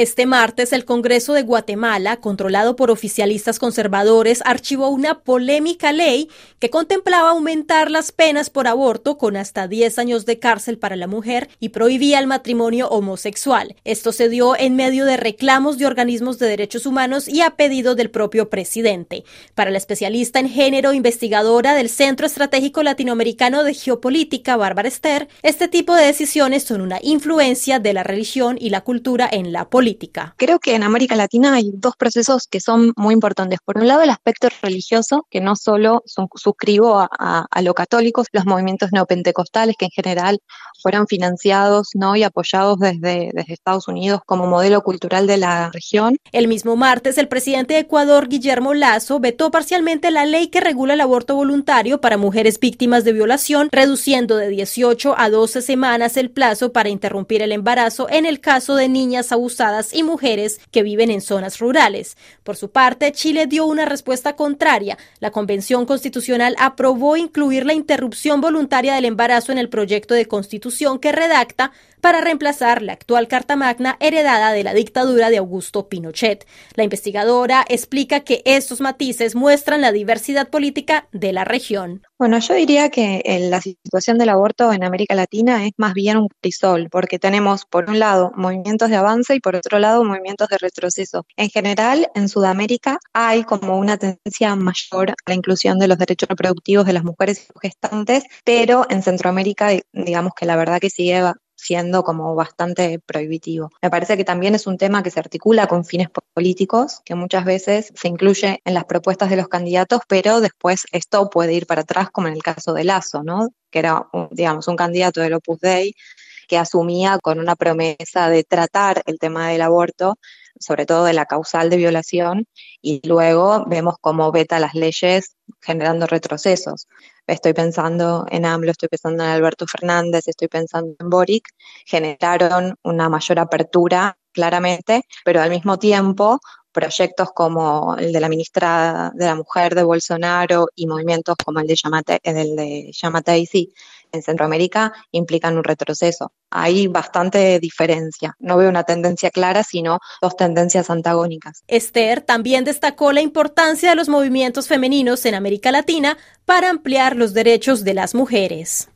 Este martes, el Congreso de Guatemala, controlado por oficialistas conservadores, archivó una polémica ley que contemplaba aumentar las penas por aborto con hasta 10 años de cárcel para la mujer y prohibía el matrimonio homosexual. Esto se dio en medio de reclamos de organismos de derechos humanos y a pedido del propio presidente. Para la especialista en género investigadora del Centro Estratégico Latinoamericano de Geopolítica, Bárbara Esther, este tipo de decisiones son una influencia de la religión y la cultura en la política. Creo que en América Latina hay dos procesos que son muy importantes. Por un lado, el aspecto religioso, que no solo suscribo a, lo católicos, los movimientos neopentecostales, que en general fueron financiados ¿no? y apoyados desde, desde Estados Unidos como modelo cultural de la región. El mismo martes, el presidente de Ecuador, Guillermo Lazo, vetó parcialmente la ley que regula el aborto voluntario para mujeres víctimas de violación, reduciendo de 18 a 12 semanas el plazo para interrumpir el embarazo en el caso de niñas abusadas y mujeres que viven en zonas rurales. Por su parte, Chile dio una respuesta contraria. La Convención Constitucional aprobó incluir la interrupción voluntaria del embarazo en el proyecto de constitución que redacta para reemplazar la actual Carta Magna heredada de la dictadura de Augusto Pinochet. La investigadora explica que estos matices muestran la diversidad política de la región. Bueno, yo diría que eh, la situación del aborto en América Latina es más bien un crisol, porque tenemos por un lado movimientos de avance y por otro lado movimientos de retroceso. En general, en Sudamérica hay como una tendencia mayor a la inclusión de los derechos reproductivos de las mujeres gestantes, pero en Centroamérica, digamos que la verdad que sigue siendo como bastante prohibitivo. Me parece que también es un tema que se articula con fines políticos, que muchas veces se incluye en las propuestas de los candidatos, pero después esto puede ir para atrás, como en el caso de Lazo, ¿no? que era, digamos, un candidato del Opus Dei que asumía con una promesa de tratar el tema del aborto, sobre todo de la causal de violación, y luego vemos cómo veta las leyes generando retrocesos. Estoy pensando en AMLO, estoy pensando en Alberto Fernández, estoy pensando en Boric, generaron una mayor apertura claramente, pero al mismo tiempo proyectos como el de la ministra de la Mujer de Bolsonaro y movimientos como el de Yamate, el de en Centroamérica implican un retroceso. Hay bastante diferencia. No veo una tendencia clara, sino dos tendencias antagónicas. Esther también destacó la importancia de los movimientos femeninos en América Latina para ampliar los derechos de las mujeres.